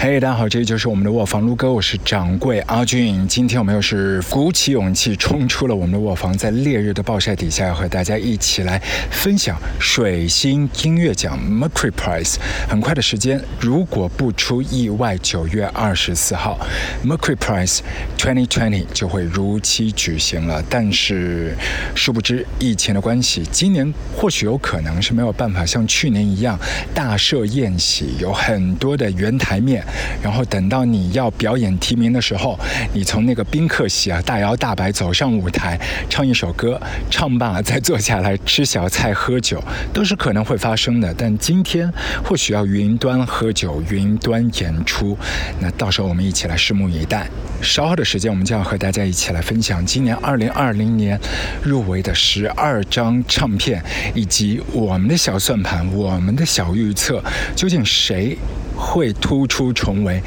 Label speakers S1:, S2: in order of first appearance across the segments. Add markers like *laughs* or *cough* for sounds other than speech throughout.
S1: 嘿，大家好，这里就是我们的卧房撸哥，我是掌柜阿俊。今天我们又是鼓起勇气冲出了我们的卧房，在烈日的暴晒底下，要和大家一起来分享水星音乐奖 Mercury Prize。很快的时间，如果不出意外，九月二十四号 Mercury Prize 2020就会如期举行了。但是，殊不知疫情的关系，今年或许有可能是没有办法像去年一样大设宴席，有很多的圆台面。然后等到你要表演提名的时候，你从那个宾客席啊大摇大摆走上舞台，唱一首歌，唱罢再坐下来吃小菜喝酒，都是可能会发生的。但今天或许要云端喝酒，云端演出，那到时候我们一起来拭目以待。稍后的时间，我们就要和大家一起来分享今年二零二零年入围的十二张唱片，以及我们的小算盘，我们的小预测，究竟谁？会突出成为，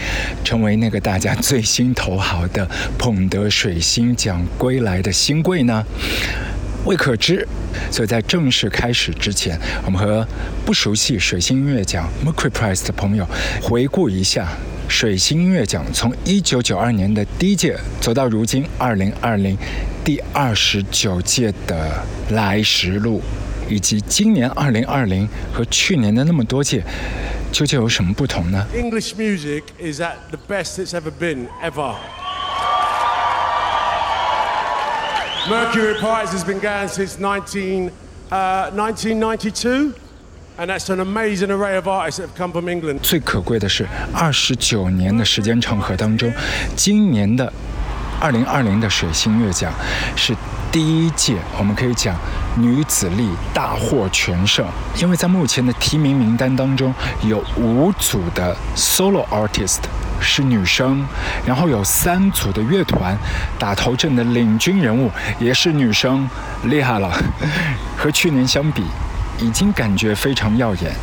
S1: 成为那个大家最心头好的捧得水星奖归来的新贵呢？未可知。所以在正式开始之前，我们和不熟悉水星音乐奖 Mercury Prize 的朋友回顾一下水星音乐奖从一九九二年的第一届走到如今二零二零第二十九届的来时路，以及今年二零二零和去年的那么多届。究竟有什么不同呢
S2: ？English music is at the best it's ever been ever. Mercury Prize has been going since 19, uh, 1992. And that's an amazing array of artists that have come from England.
S1: 最可贵的是，二十九年的时间长河当中，今年的二零二零的水星乐奖是第一届，我们可以讲女子力大获全胜，因为在目前的提名名单当中，有五组的 solo artist 是女生，然后有三组的乐团打头阵的领军人物也是女生，厉害了。和去年相比，已经感觉非常耀眼。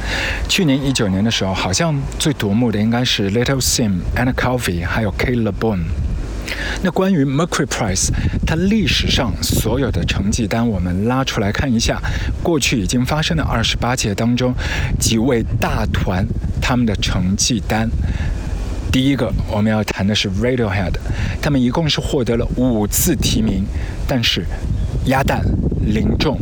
S1: 去年一九年的时候，好像最夺目的应该是 Little Sim、Anna Calvi 还有 Kayla b o n e 那关于 Mercury Prize，它历史上所有的成绩单，我们拉出来看一下，过去已经发生的二十八届当中，几位大团他们的成绩单。第一个我们要谈的是 Radiohead，他们一共是获得了五次提名，但是鸭蛋零中。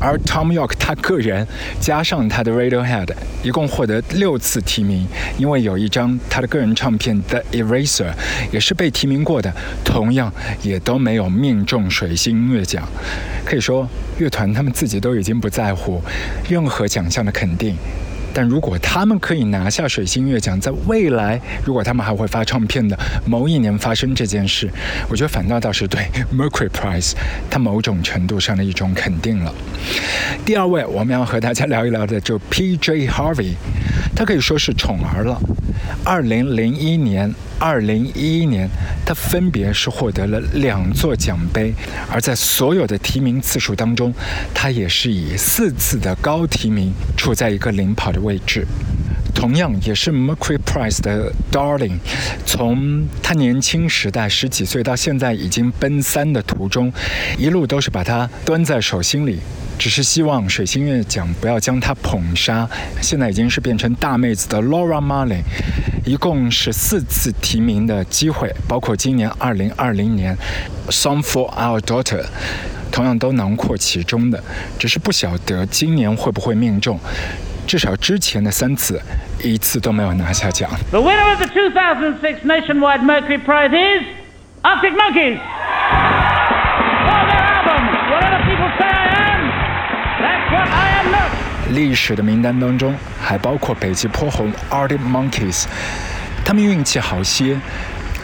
S1: 而 Tom York 他个人加上他的 Radiohead，一共获得六次提名，因为有一张他的个人唱片 The Eraser 也是被提名过的，同样也都没有命中水星音乐奖。可以说，乐团他们自己都已经不在乎任何奖项的肯定。但如果他们可以拿下水星乐奖，在未来，如果他们还会发唱片的某一年发生这件事，我觉得反倒倒是对 Mercury Prize 它某种程度上的一种肯定了。第二位，我们要和大家聊一聊的就 P.J. Harvey，他可以说是宠儿了。二零零一年、二零一一年，他分别是获得了两座奖杯，而在所有的提名次数当中，他也是以四次的高提名处在一个领跑的位置。同样也是 Mercury Prize 的 Darling，从他年轻时代十几岁到现在已经奔三的途中，一路都是把他端在手心里。只是希望水星月奖不要将她捧杀。现在已经是变成大妹子的 Laura Marley，一共是四次提名的机会，包括今年二零二零年 Song for Our Daughter，同样都囊括其中的。只是不晓得今年会不会命中，至少之前的三次一次都没有拿下奖。
S3: The winner of the 2006 Nationwide Mercury Prize is Arctic Monkeys. uh whatever people say i am that's what i am not
S1: 历史的名单当中还包括北极坡红 Arctic Monkeys，他们运气好些，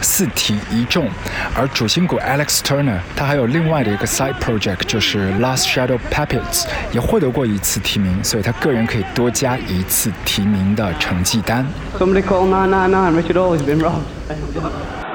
S1: 四题一中。而主心骨 Alex Turner，他还有另外的一个 side project，就是 Last Shadow Puppets，也获得过一次提名，所以他个人可以多加一次提名的成绩单。
S4: Somebody call 999, Richard Always been robbed.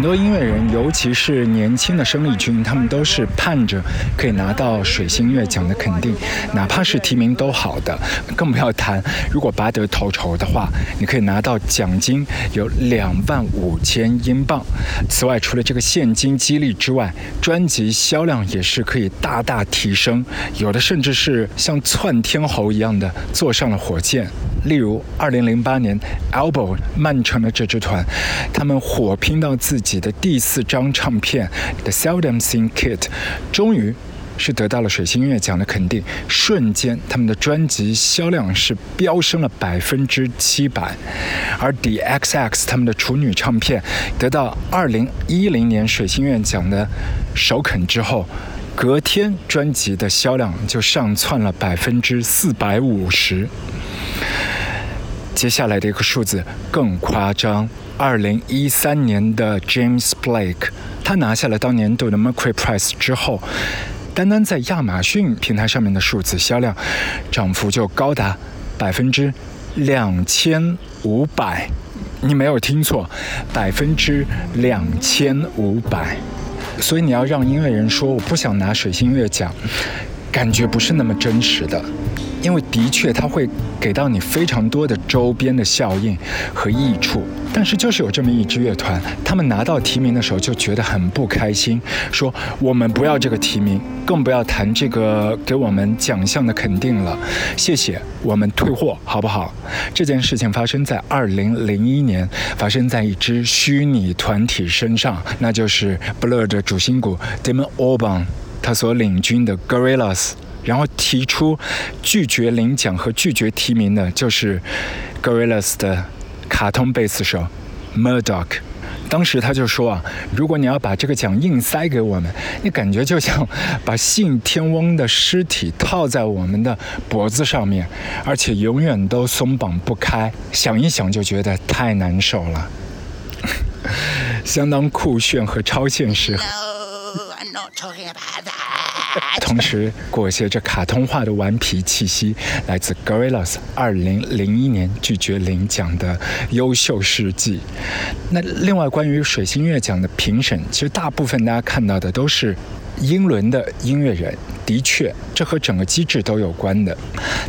S1: 很多音乐人，尤其是年轻的生力军，他们都是盼着可以拿到水星音乐奖的肯定，哪怕是提名都好的，更不要谈如果拔得头筹的话，你可以拿到奖金有两万五千英镑。此外，除了这个现金激励之外，专辑销量也是可以大大提升，有的甚至是像窜天猴一样的坐上了火箭。例如，二零零八年，Elbow 曼城的这支团，他们火拼到自己己的第四张唱片《The Seldom Seen Kit》，终于是得到了水星音乐奖的肯定，瞬间他们的专辑销量是飙升了百分之七百。而 The XX 他们的处女唱片得到二零一零年水星音乐奖的首肯之后，隔天专辑的销量就上窜了百分之四百五十。接下来的一个数字更夸张，二零一三年的 James Blake，他拿下了当年度的 Mercury Prize 之后，单单在亚马逊平台上面的数字销量涨幅就高达百分之两千五百，你没有听错，百分之两千五百。所以你要让音乐人说我不想拿水星乐奖，感觉不是那么真实的。因为的确，它会给到你非常多的周边的效应和益处，但是就是有这么一支乐团，他们拿到提名的时候就觉得很不开心，说我们不要这个提名，更不要谈这个给我们奖项的肯定了，谢谢，我们退货好不好？这件事情发生在二零零一年，发生在一支虚拟团体身上，那就是 Blur 的主心骨 Damon Albarn 他所领军的 Gorillaz。然后提出拒绝领奖和拒绝提名的，就是 Gorillaz 的卡通贝斯手 Murdoch。当时他就说啊，如果你要把这个奖硬塞给我们，你感觉就像把信天翁的尸体套在我们的脖子上面，而且永远都松绑不开。想一想就觉得太难受了，*laughs* 相当酷炫和超现实。*laughs* 同时裹挟着卡通化的顽皮气息，来自 Gorillaz 二零零一年拒绝领奖的优秀事迹。那另外关于水星乐奖的评审，其实大部分大家看到的都是英伦的音乐人。的确，这和整个机制都有关的。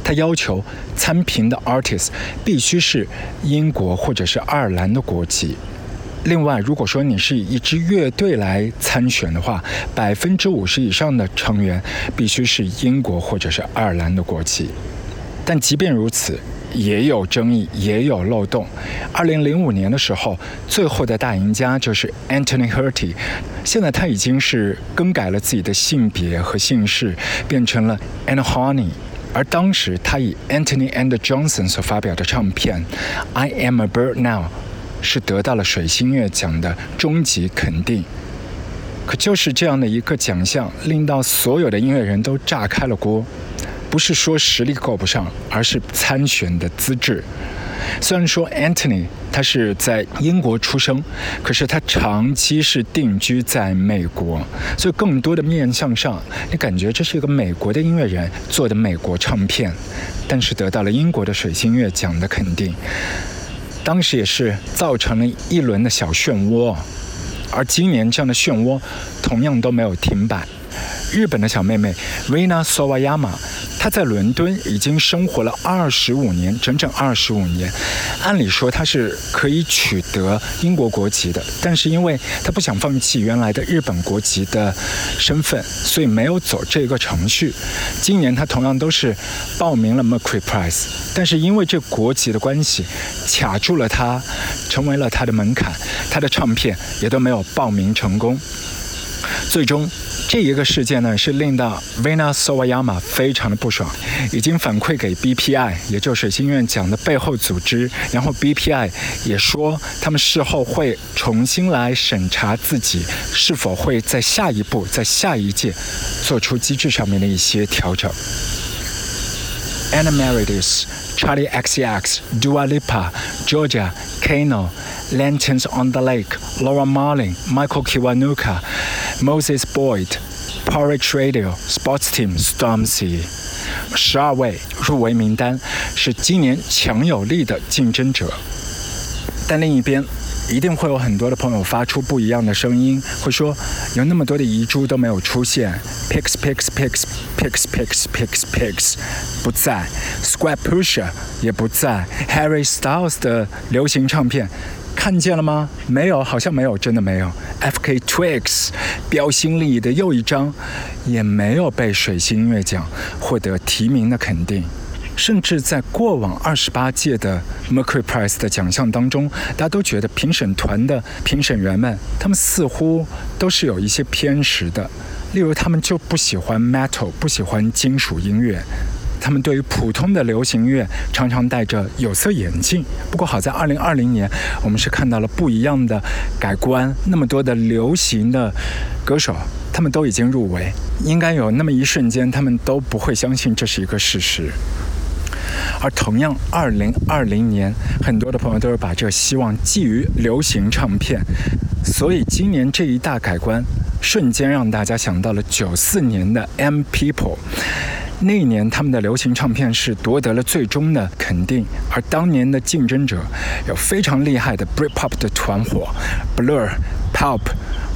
S1: 他要求参评的 artist 必须是英国或者是爱尔兰的国籍。另外，如果说你是以一支乐队来参选的话，百分之五十以上的成员必须是英国或者是爱尔兰的国籍。但即便如此，也有争议，也有漏洞。二零零五年的时候，最后的大赢家就是 Anthony Hurty 现在他已经是更改了自己的性别和姓氏，变成了 Anne Honey。而当时他以 Anthony and Johnson 所发表的唱片《I Am a Bird Now》。是得到了水星乐奖的终极肯定，可就是这样的一个奖项，令到所有的音乐人都炸开了锅。不是说实力够不上，而是参选的资质。虽然说 Anthony 他是在英国出生，可是他长期是定居在美国，所以更多的面向上，你感觉这是一个美国的音乐人做的美国唱片，但是得到了英国的水星乐奖的肯定。当时也是造成了一轮的小漩涡，而今年这样的漩涡同样都没有停摆。日本的小妹妹，Vina Sawayama。他在伦敦已经生活了二十五年，整整二十五年。按理说她是可以取得英国国籍的，但是因为她不想放弃原来的日本国籍的身份，所以没有走这个程序。今年她同样都是报名了 Mercury Prize，但是因为这国籍的关系，卡住了她，成为了她的门槛，她的唱片也都没有报名成功。最终。这一个事件呢，是令到 Vina Sawayama 非常的不爽，已经反馈给 BPI，也就是水星院奖的背后组织。然后 BPI 也说，他们事后会重新来审查自己是否会在下一步、在下一届做出机制上面的一些调整。Anna Meredith、Charlie XCX、Dua Lipa、Georgia、Kano、Lanterns on the Lake、Laura Marling、Michael Kiwanuka。Moses Boyd、Porridge Radio、Sports Team、Stormzy，十二位入围名单是今年强有力的竞争者。但另一边一定会有很多的朋友发出不一样的声音，会说有那么多的遗珠都没有出现，Pix Pix Pix Pix Pix Pix Pix 不在，Square Pusher 也不在，Harry Styles 的流行唱片。看见了吗？没有，好像没有，真的没有。F.K. Twigs 标新立异的又一张，也没有被水星音乐奖获得提名的肯定。甚至在过往二十八届的 Mercury Prize 的奖项当中，大家都觉得评审团的评审员们，他们似乎都是有一些偏食的。例如，他们就不喜欢 Metal，不喜欢金属音乐。他们对于普通的流行乐常常戴着有色眼镜。不过好在二零二零年，我们是看到了不一样的改观。那么多的流行的歌手，他们都已经入围。应该有那么一瞬间，他们都不会相信这是一个事实。而同样，二零二零年，很多的朋友都是把这个希望寄于流行唱片。所以今年这一大改观，瞬间让大家想到了九四年的 M People。那一年，他们的流行唱片是夺得了最终的肯定，而当年的竞争者有非常厉害的 Britpop 的团伙，Blur、Pulp、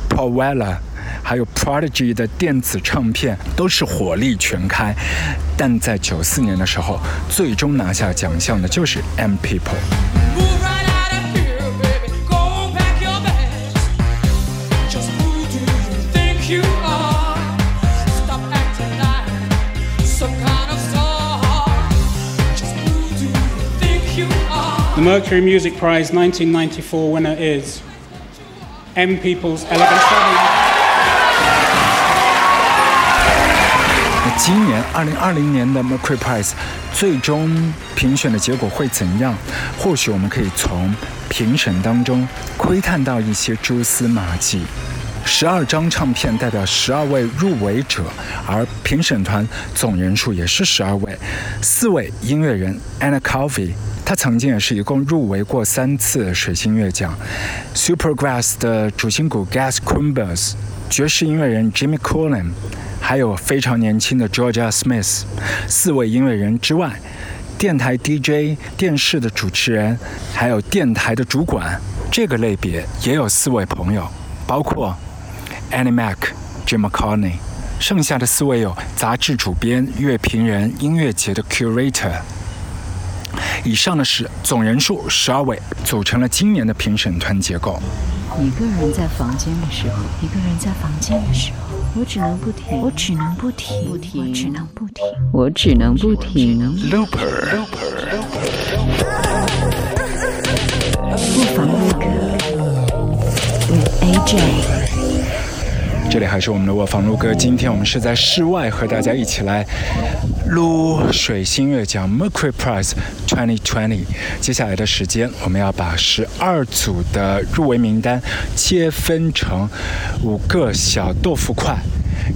S1: Paul Weller，还有 Prodigy 的电子唱片都是火力全开。但在九四年的时候，最终拿下奖项的就是 M People。
S5: The Mercury Music Prize 1994 winner is M People's Elegant Traveling.
S1: 那今年二零二零年的 Mercury Prize 最终评选的结果会怎样？或许我们可以从评审当中窥探到一些蛛丝马迹。十二张唱片代表十二位入围者，而评审团总人数也是十二位。四位音乐人 Anna Coffey。他曾经也是一共入围过三次水星乐奖，Supergrass 的主心骨 Gas c u m b e r s 爵士音乐人 Jimmy Cullen，还有非常年轻的 Georgia Smith，四位音乐人之外，电台 DJ、电视的主持人，还有电台的主管，这个类别也有四位朋友，包括 Annie Mac、Jim McCartney，剩下的四位有杂志主编、乐评人、音乐节的 Curator。以上的是总人数十二位，组成了今年的评审团结构。
S6: 一个人在房间的时候，一个人在房间的时候，我只能不停，我只能不停，不停，只能不停，我只能不停。
S1: Looper，
S6: 不妨录歌，with AJ。
S1: 这里还是我们的卧房录歌，今天我们是在室外和大家一起来录水星月奖 Mercury Prize 2020。接下来的时间，我们要把十二组的入围名单切分成五个小豆腐块，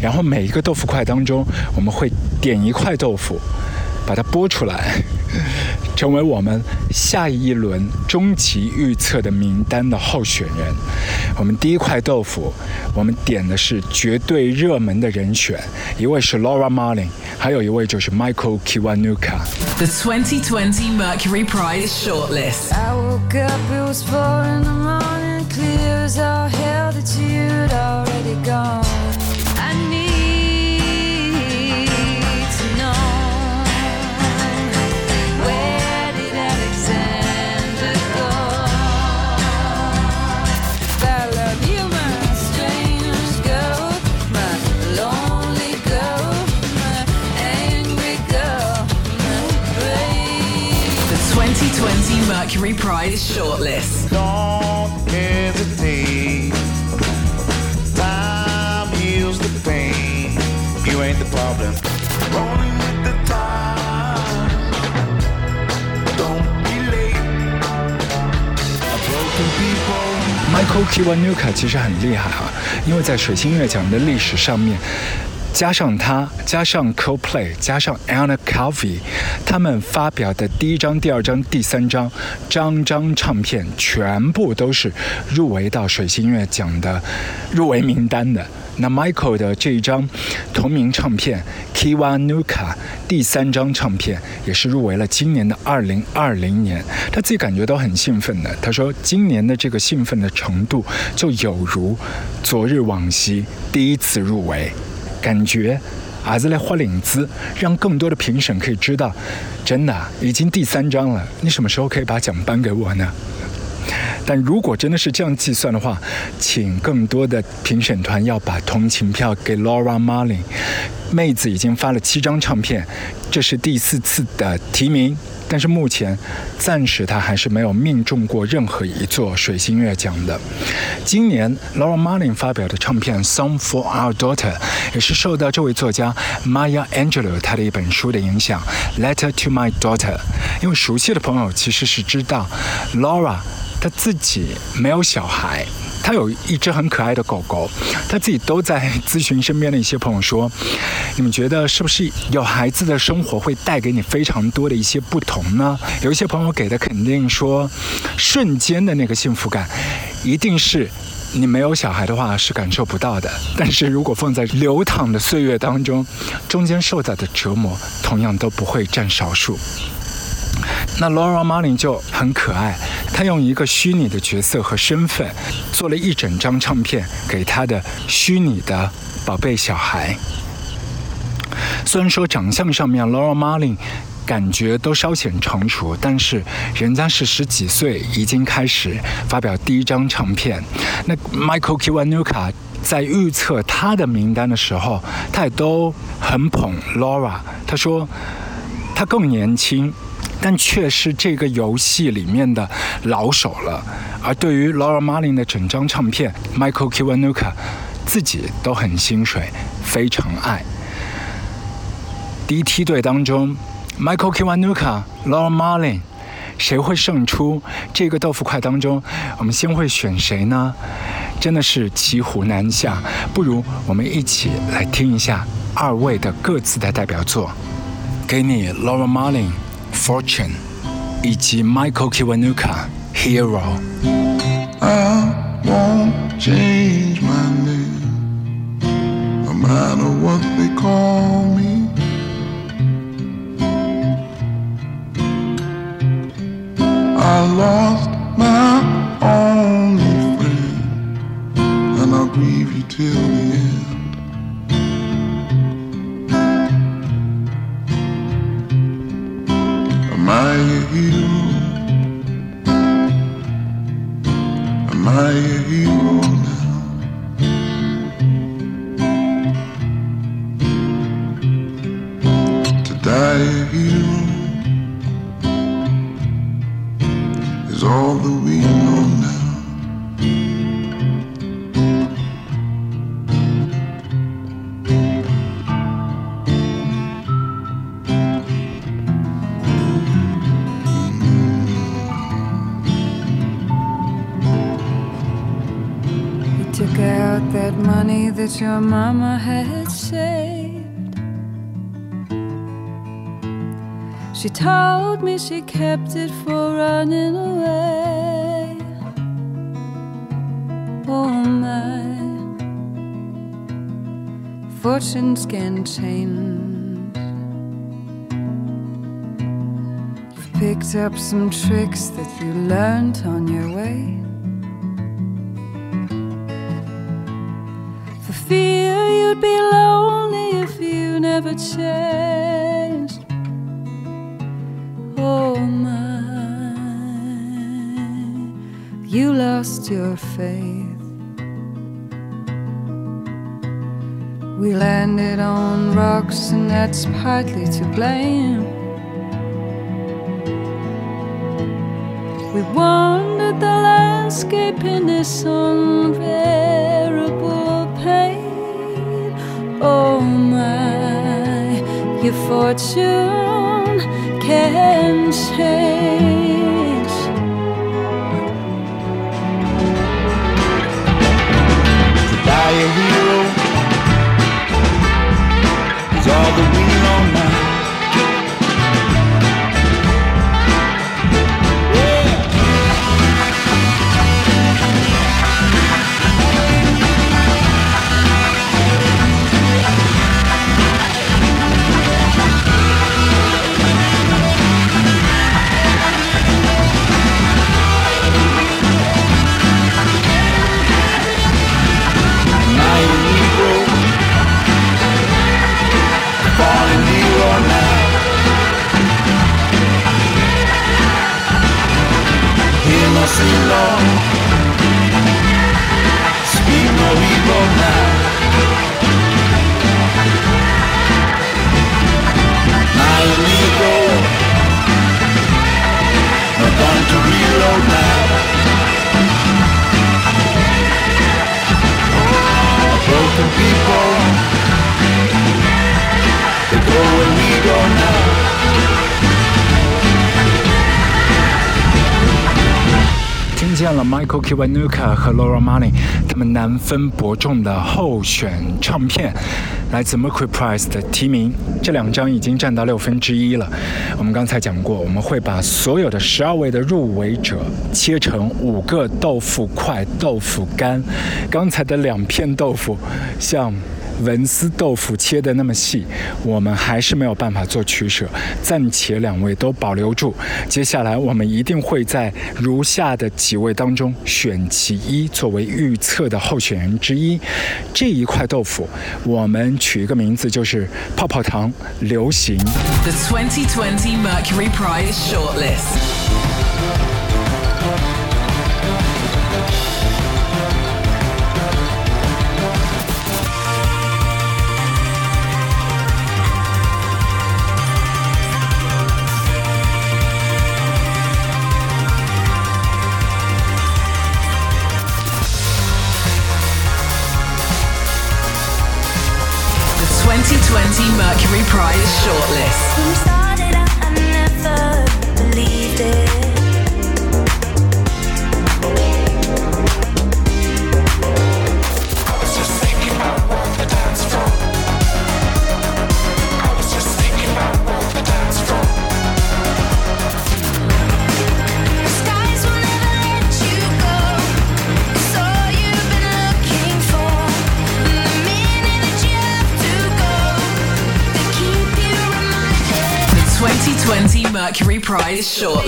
S1: 然后每一个豆腐块当中，我们会点一块豆腐。把它播出来，成为我们下一轮终极预测的名单的候选人。我们第一块豆腐，我们点的是绝对热门的人选，一位是 Laura Marling，还有一位就是 Michael Kiwanuka。
S7: The 2020 Mercury Prize shortlist.
S8: I woke up, it was four in the morning, clear as all hell that you'd already gone.
S7: Mercury Prize shortlist.
S9: Don't hesitate. Time heals the pain. You ain't the problem. Rolling with the tide. Don't be late. Broken people.
S1: Michael Kiwanuka 其实很厉害啊，因为在水星乐奖的历史上面， 加上他，加上 Co-Play，加上 Anna Calvi，他们发表的第一张、第二张、第三张，张张唱片全部都是入围到水星音乐奖的入围名单的。那 Michael 的这一张同名唱片《Kiwanuka》第三张唱片也是入围了今年的二零二零年，他自己感觉都很兴奋的。他说，今年的这个兴奋的程度就有如昨日往昔第一次入围，感觉儿子来花领子，让更多的评审可以知道，真的已经第三张了，你什么时候可以把奖颁给我呢？但如果真的是这样计算的话，请更多的评审团要把同情票给 Laura Marlin。妹子已经发了七张唱片，这是第四次的提名，但是目前暂时她还是没有命中过任何一座水星乐奖的。今年 Laura Marling 发表的唱片《Song for Our Daughter》也是受到这位作家 Maya Angelou 她的一本书的影响，《Letter to My Daughter》。因为熟悉的朋友其实是知道 Laura。她自己没有小孩，他有一只很可爱的狗狗，他自己都在咨询身边的一些朋友说：“你们觉得是不是有孩子的生活会带给你非常多的一些不同呢？”有一些朋友给的肯定说，瞬间的那个幸福感，一定是你没有小孩的话是感受不到的。但是如果放在流淌的岁月当中，中间受到的折磨同样都不会占少数。那 Laura Marling 就很可爱，她用一个虚拟的角色和身份，做了一整张唱片给她的虚拟的宝贝小孩。虽然说长相上面 Laura Marling 感觉都稍显成熟，但是人家是十几岁已经开始发表第一张唱片。那 Michael Kiwanuka 在预测他的名单的时候，他也都很捧 Laura，他说他更年轻。但却是这个游戏里面的老手了。而对于 Laura Marling 的整张唱片，Michael Kiwanuka 自己都很心水，非常爱。第一梯队当中，Michael Kiwanuka、Laura Marling，谁会胜出？这个豆腐块当中，我们先会选谁呢？真的是骑虎难下。不如我们一起来听一下二位的各自的代表作。给你 Laura Marling。Fortune 以及 Michael Kiwanuka Hero。
S10: I won't change my name, no matter what they call me. I lost my only friend, and I'll grieve you till the end. Am I a hero? That
S8: your mama had saved. She told me she kept it for running away. Oh my, fortunes can change. You've picked up some tricks that you learned on your way. You'd be lonely if you never changed. Oh my, you lost your faith. We landed on rocks, and that's partly to blame. We wandered the landscape in this unbearable pain. Oh my, your fortune can change.
S9: Die a hero sing long. Speak no evil now.
S1: 了 Michael Kiwanuka 和 Laura Marling 他们难分伯仲的候选唱片，来自 Mercury Prize 的提名，这两张已经占到六分之一了。我们刚才讲过，我们会把所有的十二位的入围者切成五个豆腐块、豆腐干。刚才的两片豆腐，像。文思豆腐切的那么细，我们还是没有办法做取舍，暂且两位都保留住。接下来我们一定会在如下的几位当中选其一作为预测的候选人之一。这一块豆腐，我们取一个名字，就是泡泡糖流行。
S11: The 2020 Mercury Prize shortlist. 2020 Mercury Prize shortlist. Mercury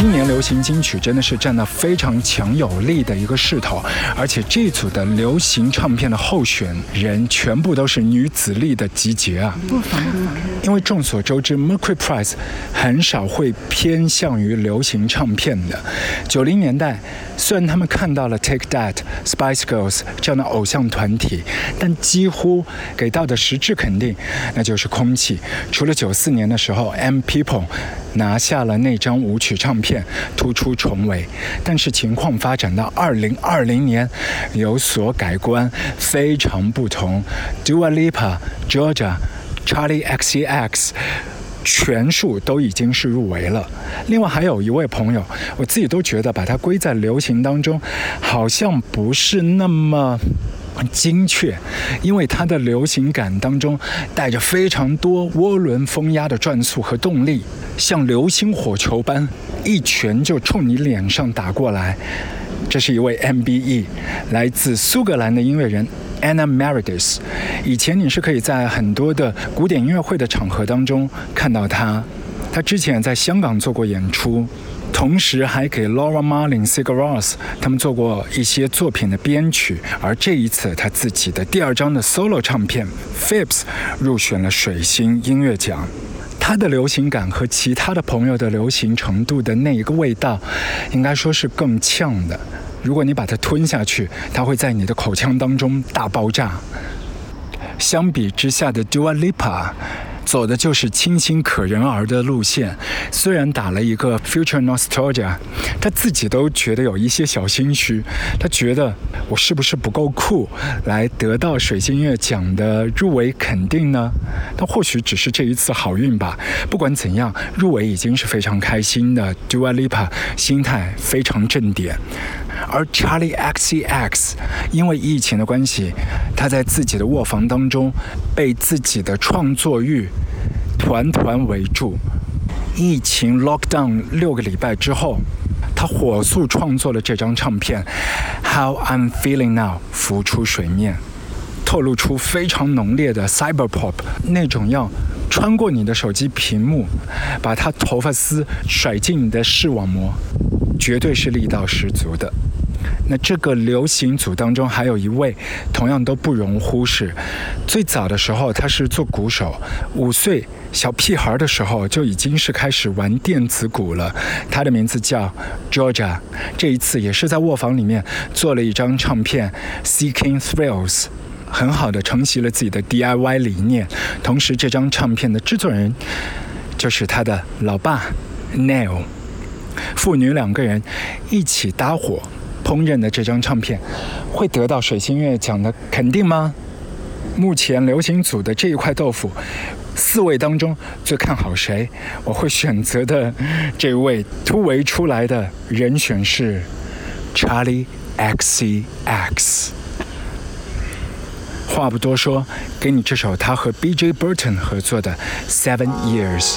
S1: 今年流行金曲真的是占到非常强有力的一个势头，而且这组的流行唱片的候选人全部都是女子力的集结啊！因为众所周知，Mercury Prize 很少会偏向于流行唱片的。九零年代，虽然他们看到了 Take That、Spice Girls 这样的偶像团体，但几乎给到的实质肯定，那就是空气。除了九四年的时候，M People 拿下了那张舞曲唱片，突出重围。但是情况发展到二零二零年，有所改观，非常不同。Dua Lipa、Georgia、Charlie XCX。全数都已经是入围了。另外还有一位朋友，我自己都觉得把它归在流行当中，好像不是那么。很精确，因为它的流行感当中带着非常多涡轮风压的转速和动力，像流星火球般一拳就冲你脸上打过来。这是一位 MBE，来自苏格兰的音乐人 Anna Meredith。以前你是可以在很多的古典音乐会的场合当中看到他，他之前在香港做过演出。同时还给 Laura Marling、Sigur Rós 他们做过一些作品的编曲，而这一次他自己的第二张的 solo 唱片 phips 入选了水星音乐奖。他的流行感和其他的朋友的流行程度的那一个味道，应该说是更呛的。如果你把它吞下去，它会在你的口腔当中大爆炸。相比之下的 Dua Lipa。走的就是清新可人儿的路线，虽然打了一个 Future Nostalgia，他自己都觉得有一些小心虚。他觉得我是不是不够酷，来得到水星音乐奖的入围肯定呢？但或许只是这一次好运吧。不管怎样，入围已经是非常开心的。Dua Lipa 心态非常正点，而 Charlie XCX 因为疫情的关系，他在自己的卧房当中被自己的创作欲。团团围住。疫情 lockdown 六个礼拜之后，他火速创作了这张唱片《How I'm Feeling Now》，浮出水面，透露出非常浓烈的 cyber pop 那种要穿过你的手机屏幕，把他头发丝甩进你的视网膜，绝对是力道十足的。那这个流行组当中还有一位，同样都不容忽视。最早的时候他是做鼓手，五岁小屁孩的时候就已经是开始玩电子鼓了。他的名字叫 Georgia，这一次也是在卧房里面做了一张唱片《Seeking Thrills》，很好的承袭了自己的 DIY 理念。同时，这张唱片的制作人就是他的老爸 Neil，父女两个人一起搭伙。烹饪的这张唱片会得到水星乐奖的肯定吗？目前流行组的这一块豆腐，四位当中最看好谁？我会选择的这位突围出来的人选是 Charlie XCX。话不多说，给你这首他和 BJ Burton 合作的《Seven Years》。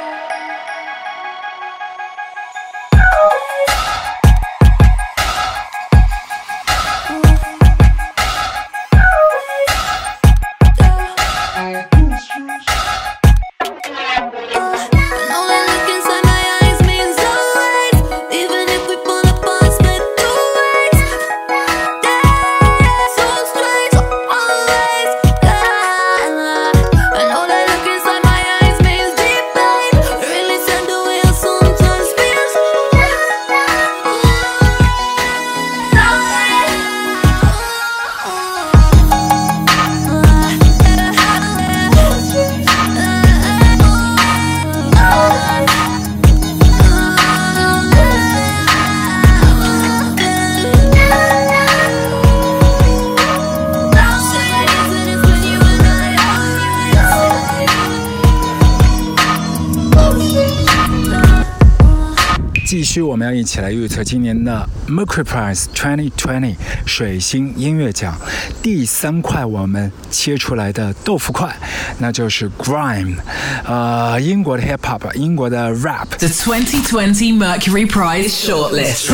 S1: 起来预测今年的 Mercury Prize 2020水星音乐奖第三块我们切出来的豆腐块，那就是 Grime，呃，英国的 Hip Hop，英国的 Rap。
S7: The 2020 Mercury Prize shortlist.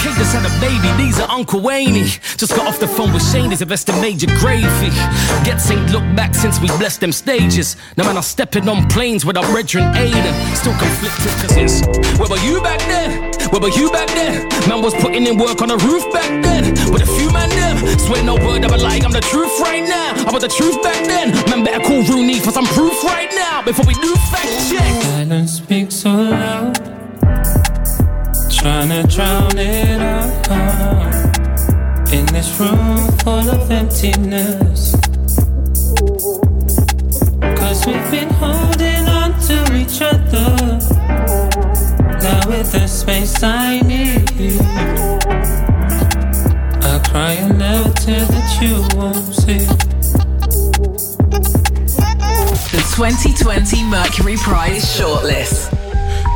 S12: Kate just had a baby, these are Uncle Wayne. Just got off the phone with Shane, he's investing major gravy. Get ain't look back since we blessed them stages. Now man, I'm stepping on planes with our brethren Aiden. Still conflicted cause it's, where were you back then? Where were you back then? Man was putting in work on the roof back then. With a few man them. Swear no word of a lie, I'm the truth right now. I was the truth back then. Man better call Rooney for some proof right now. Before we do fact check.
S13: Silence speaks so loud. Trying to drown it out. In this room full of emptiness. Cause we've been holding on to each other now with the space I need. I cry never tell that you won't see.
S7: The 2020 Mercury Prize shortlist.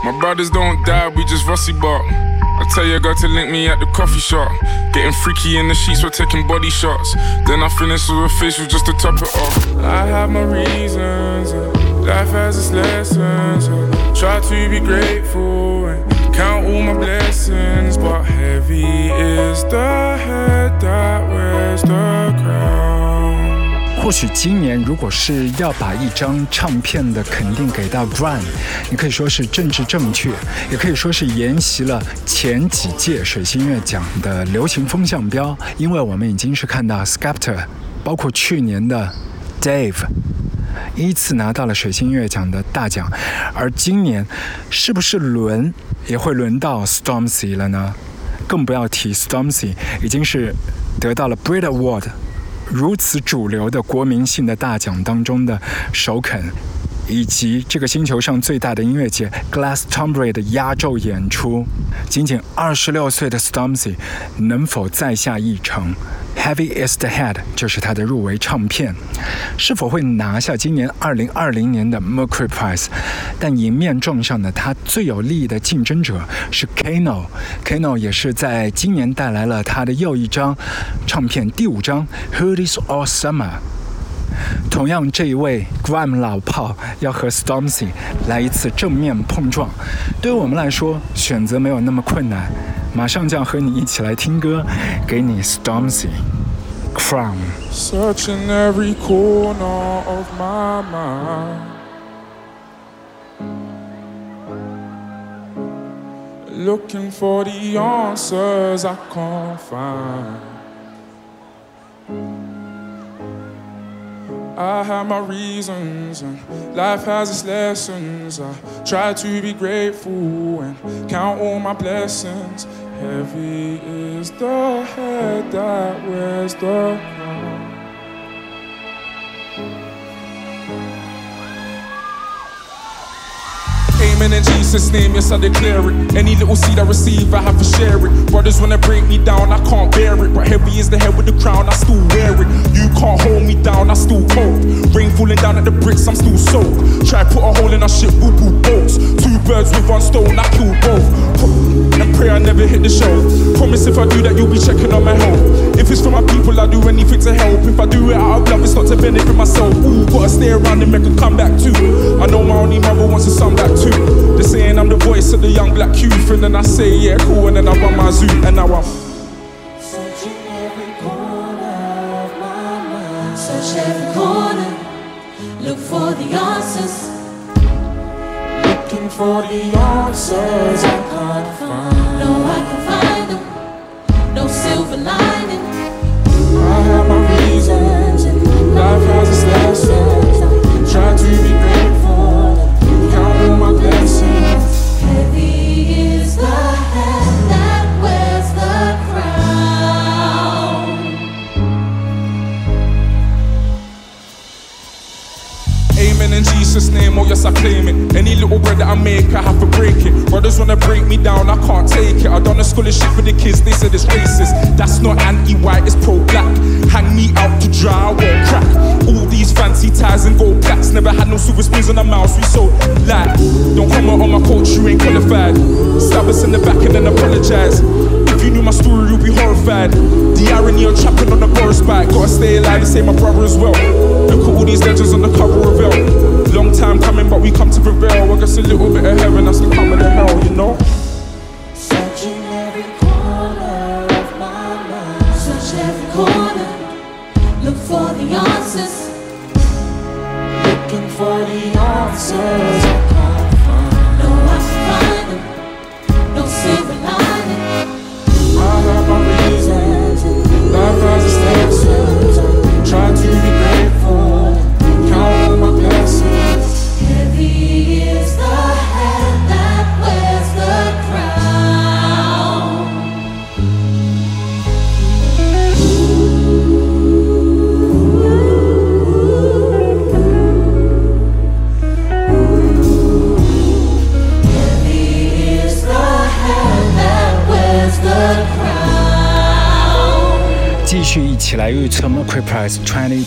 S14: My brothers don't die, we just rusty bark. I tell your girl to link me at the coffee shop. Getting freaky in the sheets, we're taking body shots. Then I finish with a facial just to top it off. I have my reasons, life has its lessons. Try to be grateful and count all my blessings, but heavy is the head that wears the crown.
S1: 或许今年如果是要把一张唱片的肯定给到 grand 你可以说是政治正确，也可以说是沿袭了前几届水星乐奖的流行风向标。因为我们已经是看到 Skepta，包括去年的 Dave。依次拿到了水星音乐奖的大奖。而今年，是不是轮也会轮到 Stormzy 了呢？更不要提 Stormzy 已经是得到了 Brit Award 如此主流的国民性的大奖当中的首肯。以及这个星球上最大的音乐节 Glastonbury 的压轴演出，仅仅二十六岁的 Stormzy 能否再下一城？Heavy is the head 就是他的入围唱片，是否会拿下今年二零二零年的 Mercury Prize？但迎面撞上的他最有利的竞争者是 Kano，Kano 也是在今年带来了他的又一张唱片第五张 Who Is All Summer。同样，这一位 Grime 老炮要和 Stormzy 来一次正面碰撞，对于我们来说，选择没有那么困难。马上就要和你一起来听歌，给你 Stormzy
S14: Crown。Searching every corner of my mind. Looking for the answers I can't find. I have my reasons, and life has its lessons. I try to be grateful and count all my blessings. Heavy is the head that wears the crown. In Jesus' name, yes, I declare it. Any little seed I receive, I have to share it. Brothers wanna break me down, I can't bear it. But heavy is the head with the crown, I still wear it. You can't hold me down, I still cope. Rain falling down at the bricks, I'm still soaked. Try put a hole in our ship, boo boo bolts. Two birds with one stone, I kill both. And pray I never hit the shelf. Promise if I do that, you'll be checking on my health. If it's for my people, I do anything to help. If I do it out of love, it's not to benefit myself. Ooh, gotta stay around and make a comeback too. I know my only mother wants a son back too. They're saying I'm the voice of the young black youth, and then I say, yeah, cool, and then I run my zoo, and now I'm.
S11: Searching every corner of my mind. Search every corner. Look for the answers.
S14: Looking for the answers I can't find.
S11: Silver lining.
S14: I have my reasons, life has its lessons. Try to be Name, oh yes, I claim it. Any little bread that I make, I have to break it. Brothers wanna break me down, I can't take it. I done a scholarship for the kids, they said it's racist. That's not anti white, it's pro black. Hang me out to dry, I won't crack. All these fancy ties and gold plaques. Never had no silver spoons on the mouse, we so light. Don't comment on my culture, you ain't qualified. Stab us in the back and then apologize. If you knew my story, you'd be horrified. The irony of trapping on the chorus bike. Gotta stay alive and save my brother as well. Look at all these legends on the cover of Elle. Time coming, but we come to prevail. I guess a little bit of heaven, that's come coming the hell, you know?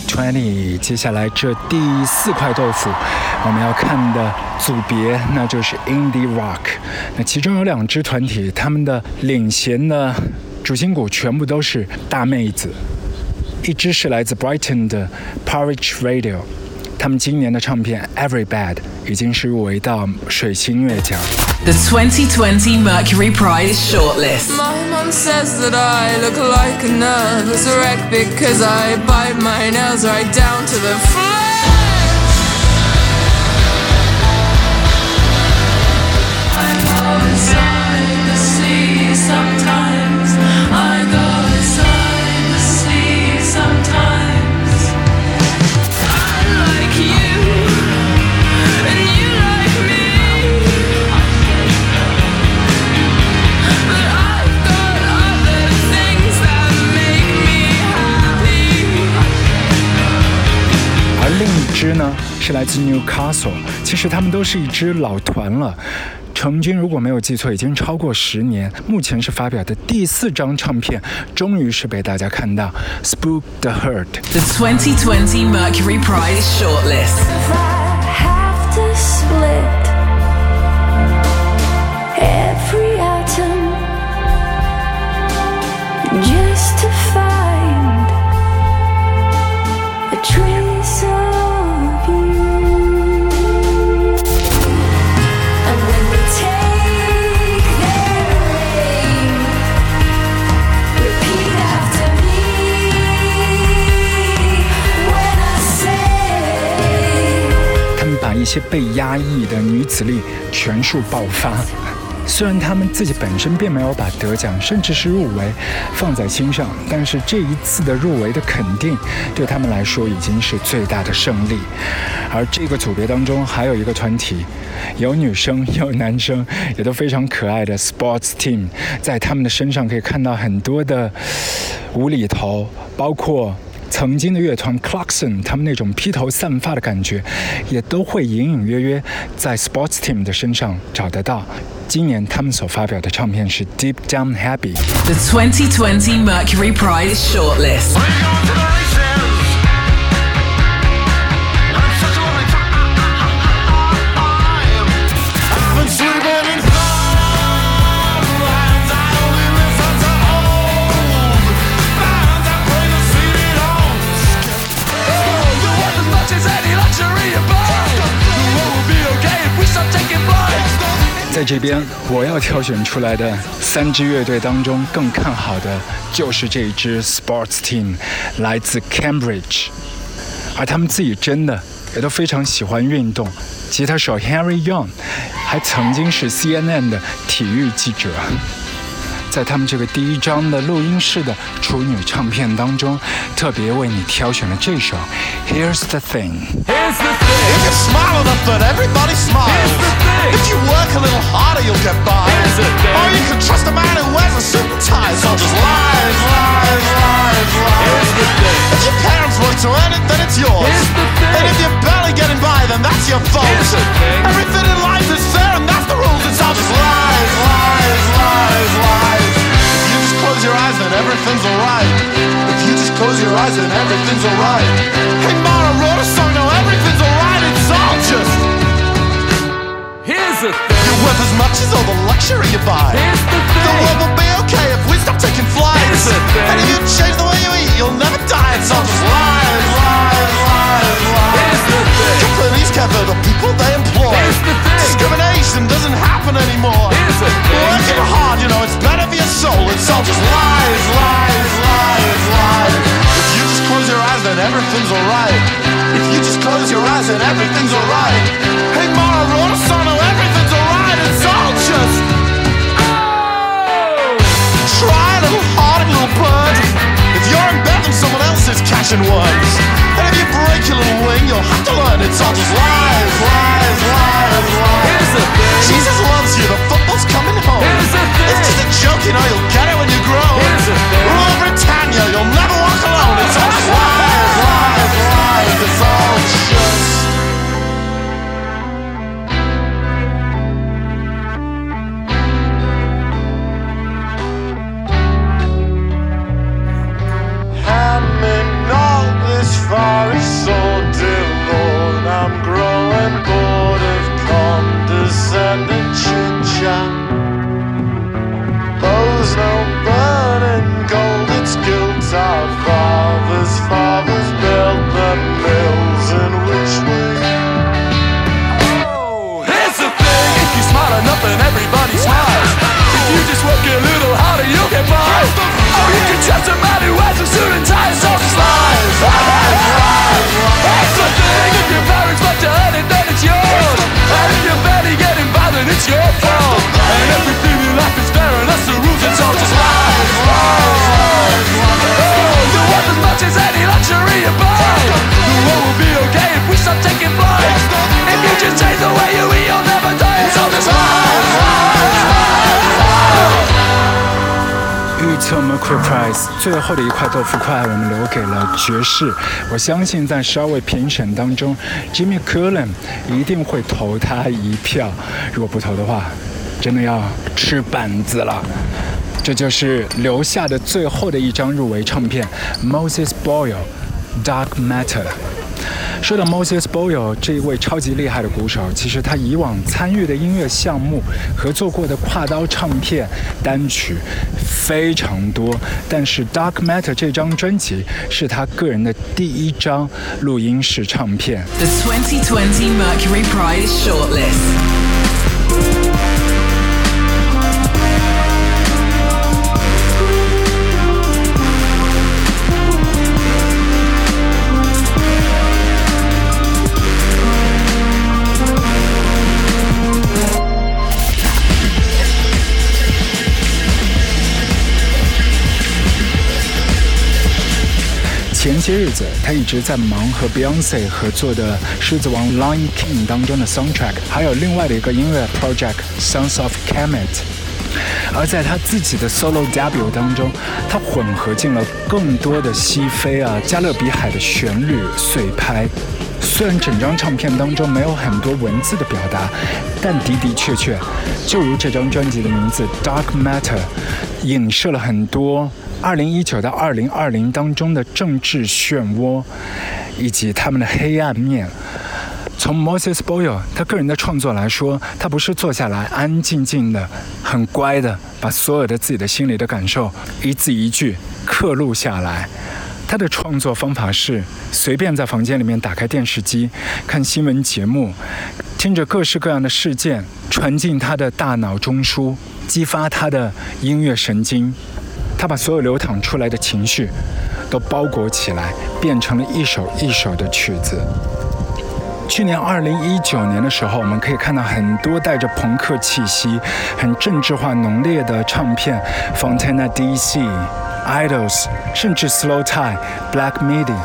S1: Twenty，。接下来这第四块豆腐，我们要看的组别那就是 Indie Rock。那其中有两支团体，他们的领衔的主心骨全部都是大妹子。一支是来自 Brighton 的 Porridge Radio，他们今年的唱片 Every Bad 已经是入围到水星音乐奖。
S7: The 2020 Mercury Prize shortlist.
S15: My mom says that I look like a nervous wreck because I bite my nails right down to the flesh. I go
S1: 是来自 Newcastle，其实他们都是一支老团了。成军如果没有记错，已经超过十年。目前是发表的第四张唱片，终于是被大家看到。Spook the Hurt。
S7: The 2020 Mercury Prize shortlist.
S11: If I have to split every atom just to find a trace
S1: 些被压抑的女子力全数爆发。虽然他们自己本身并没有把得奖，甚至是入围放在心上，但是这一次的入围的肯定，对他们来说已经是最大的胜利。而这个组别当中还有一个团体，有女生有男生，也都非常可爱的 Sports Team，在他们的身上可以看到很多的无厘头，包括。曾经的乐团 Clarkson，他们那种披头散发的感觉，也都会隐隐约约在 Sports Team 的身上找得到。今年他们所发表的唱片是 Deep Down Happy。
S7: The 2020 Mercury Prize shortlist.
S1: 这边，我要挑选出来的三支乐队当中，更看好的就是这一支 Sports Team，来自 Cambridge，而他们自己真的也都非常喜欢运动。吉他手 Harry Young 还曾经是 CNN 的体育记者。在他们这个第一张的录音室的处女唱片当中，特别为你挑选了这首《Here's the Thing》。
S16: Thing. If you smile enough, then everybody smiles. Here's the thing. If you work a little harder, you'll get by. Here's the thing. Or you can trust a man who wears a suit and tie. It's all just lies, lies, lies, lies. Here's the thing. If your parents work to earn it, then it's yours. Here's the thing. And if you're barely getting by, then that's your fault. Here's the thing. Everything in life is fair, and that's the rules. It's all just lies, lies, lies, lies. If you just close your eyes, then everything's alright. If you just close your eyes, then everything's alright. Hey, Mara wrote a song, now It's all just. Here's the thing. You're worth as much as all the luxury you buy. Here's the thing. The world will be okay if we stop taking flights. Here's the thing. And if you change the way you eat, you'll never die. It's all just lies, lies, lies, lies. Here's the thing. Companies cover the people they employ. Here's the thing. Discrimination doesn't happen anymore. Here's the thing. Working hard, you know, it's better for your soul. It's you know, you'll get it when you grow.
S1: ，Mercury Prize 最后的一块豆腐块，我们留给了爵士。我相信在十二位评审当中，Jimmy Cullen 一定会投他一票。如果不投的话，真的要吃板子了。这就是留下的最后的一张入围唱片，Moses Boyle，《Dark Matter》。说到 Moses Boyle 这一位超级厉害的鼓手，其实他以往参与的音乐项目、合作过的跨刀唱片单曲非常多，但是 Dark Matter 这张专辑是他个人的第一张录音室唱片。
S7: The 2020 Mercury Prize shortlist.
S1: 些日子，他一直在忙和 Beyonce 合作的《狮子王》Lion King 当中的 soundtrack，还有另外的一个音乐 project Sons of camet。而在他自己的 solo W 当中，他混合进了更多的西非啊、加勒比海的旋律碎拍。虽然整张唱片当中没有很多文字的表达，但的的确确，就如这张专辑的名字《Dark Matter》，影射了很多。二零一九到二零二零当中的政治漩涡，以及他们的黑暗面。从 Moses Boyle 他个人的创作来说，他不是坐下来安安静静的、很乖的，把所有的自己的心里的感受一字一句刻录下来。他的创作方法是随便在房间里面打开电视机，看新闻节目，听着各式各样的事件传进他的大脑中枢，激发他的音乐神经。他把所有流淌出来的情绪都包裹起来，变成了一首一首的曲子。去年二零一九年的时候，我们可以看到很多带着朋克气息、很政治化浓烈的唱片，Fontana D.C.、Idols，甚至 Slow Tie、Black Midi。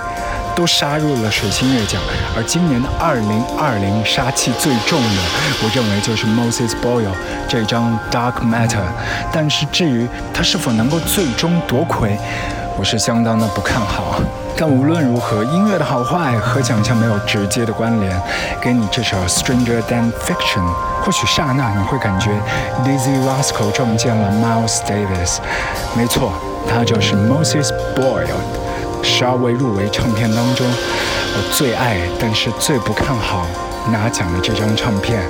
S1: 都杀入了水星乐奖，而今年的二零二零杀气最重的，我认为就是 Moses Boyle 这张 Dark Matter。但是至于他是否能够最终夺魁，我是相当的不看好。但无论如何，音乐的好坏和奖项没有直接的关联。给你这首 Stranger Than Fiction，或许刹那你会感觉 Dizzy Rascal 撞见了 Miles Davis。没错，他就是 moses boyle 十二位入围唱片当中我最爱但是最不看好拿奖的这张唱片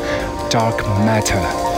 S1: dark matter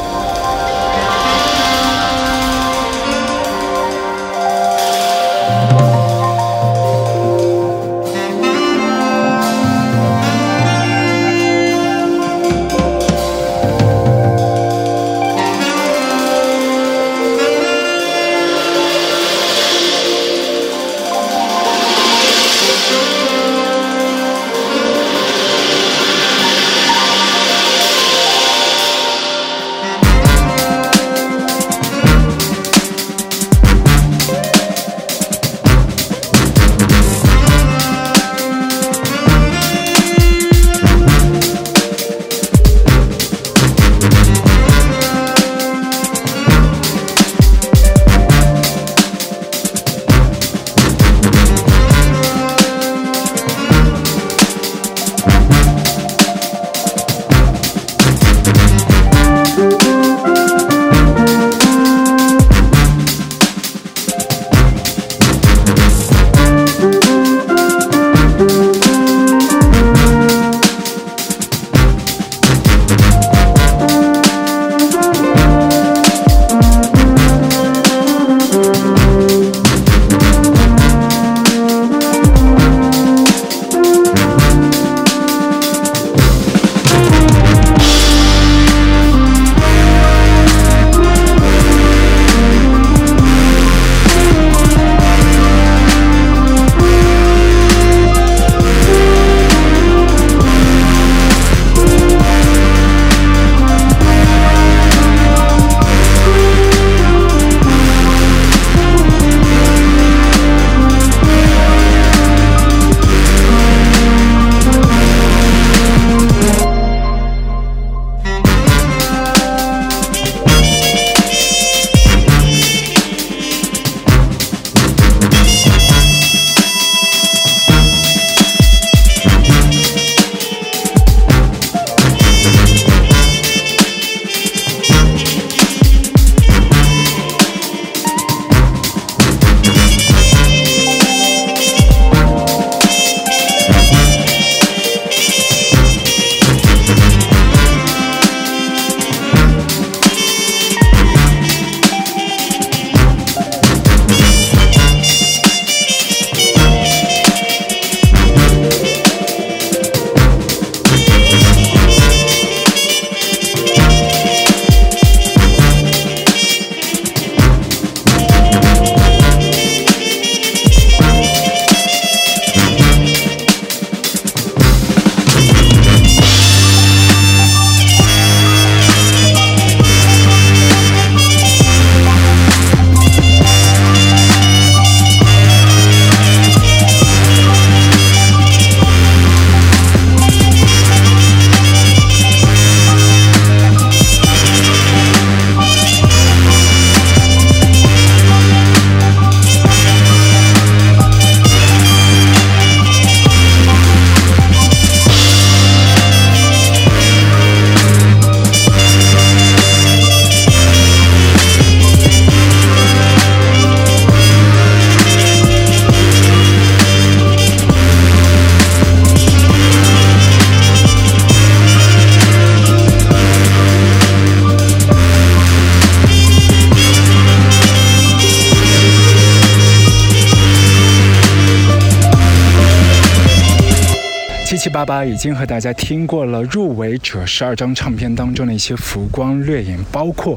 S1: 七八八已经和大家听过了入围者十二张唱片当中的一些浮光掠影，包括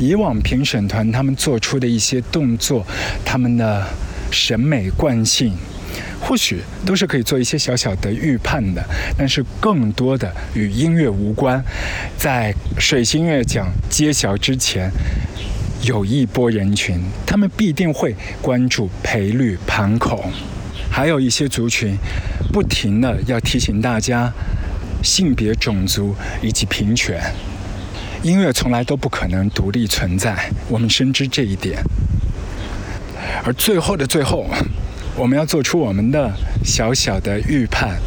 S1: 以往评审团他们做出的一些动作，他们的审美惯性，或许都是可以做一些小小的预判的，但是更多的与音乐无关。在水星乐奖揭晓之前。有一波人群，他们必定会关注赔率盘口，还有一些族群，不停的要提醒大家，性别、种族以及平权，音乐从来都不可能独立存在，我们深知这一点。而最后的最后，我们要做出我们的小小的预判。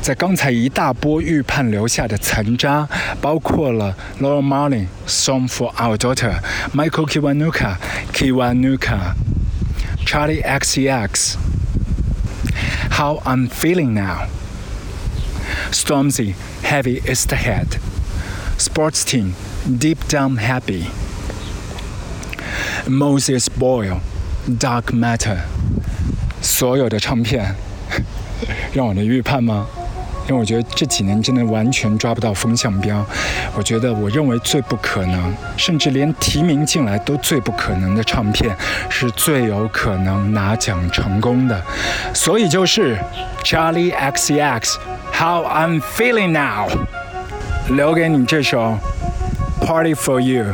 S1: 在刚才一大波预判留下的残渣，包括了 Laura Marling Song for Our Daughter、Michael Kiwanuka Kiwanuka、Charlie XCX How I'm Feeling Now、Stormzy Heavy Is the Head、Sports Team Deep Down Happy、Moses Boyle Dark Matter，所有的唱片让我的预判吗？ *laughs* 因为我觉得这几年真的完全抓不到风向标，我觉得我认为最不可能，甚至连提名进来都最不可能的唱片，是最有可能拿奖成功的，所以就是 Charlie XCX How I'm Feeling Now，留给你这首 Party for You，Bye。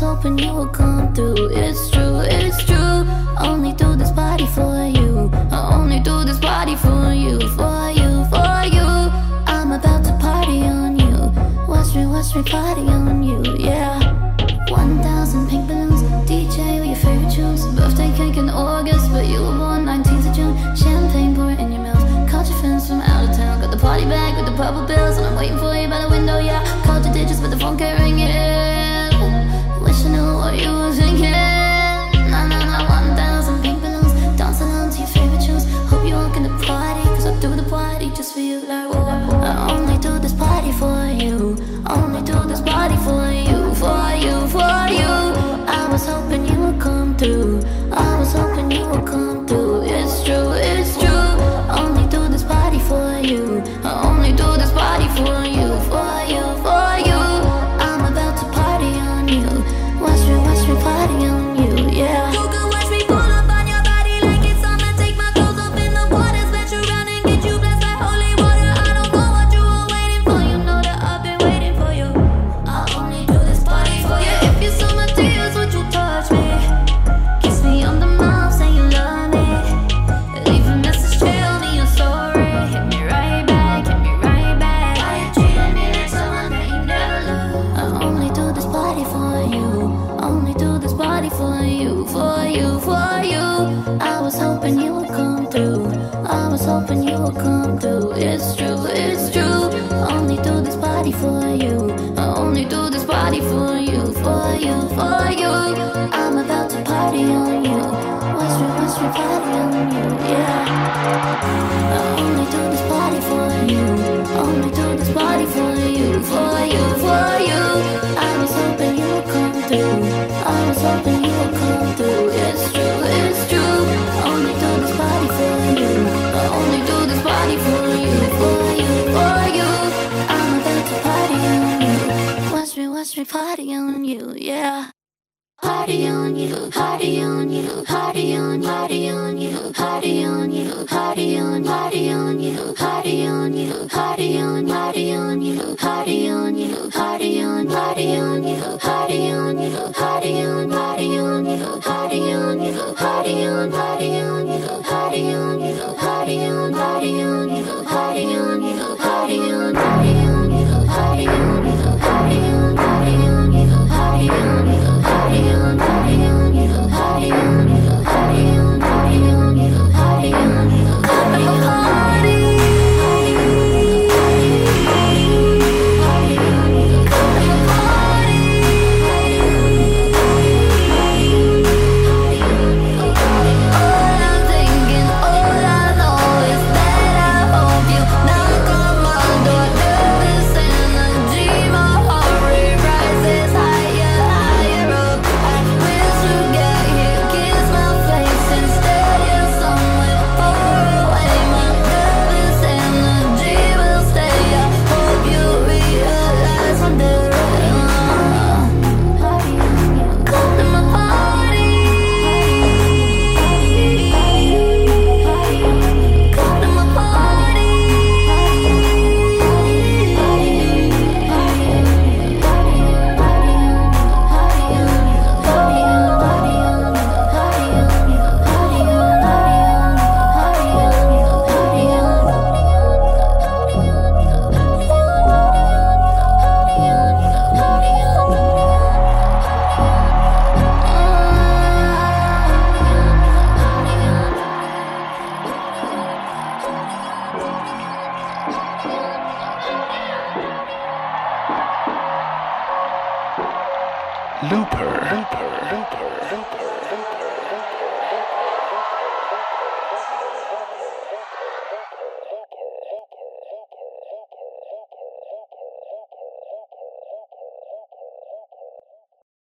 S11: Hoping you will come through. It's true, it's true. Only do this party for you. I only do this party for you, for you, for you. I'm about to party on you. Watch me, watch me party on you, yeah. 1,000 pink balloons. DJ with your favorite tunes. Birthday cake in August, but you were born 19th of June. Champagne pour in your mouth. Caught your friends from out of town. Got the party bag with the purple bills, and I'm waiting for you by the window, yeah. Called your digits, but the phone can't ring it yeah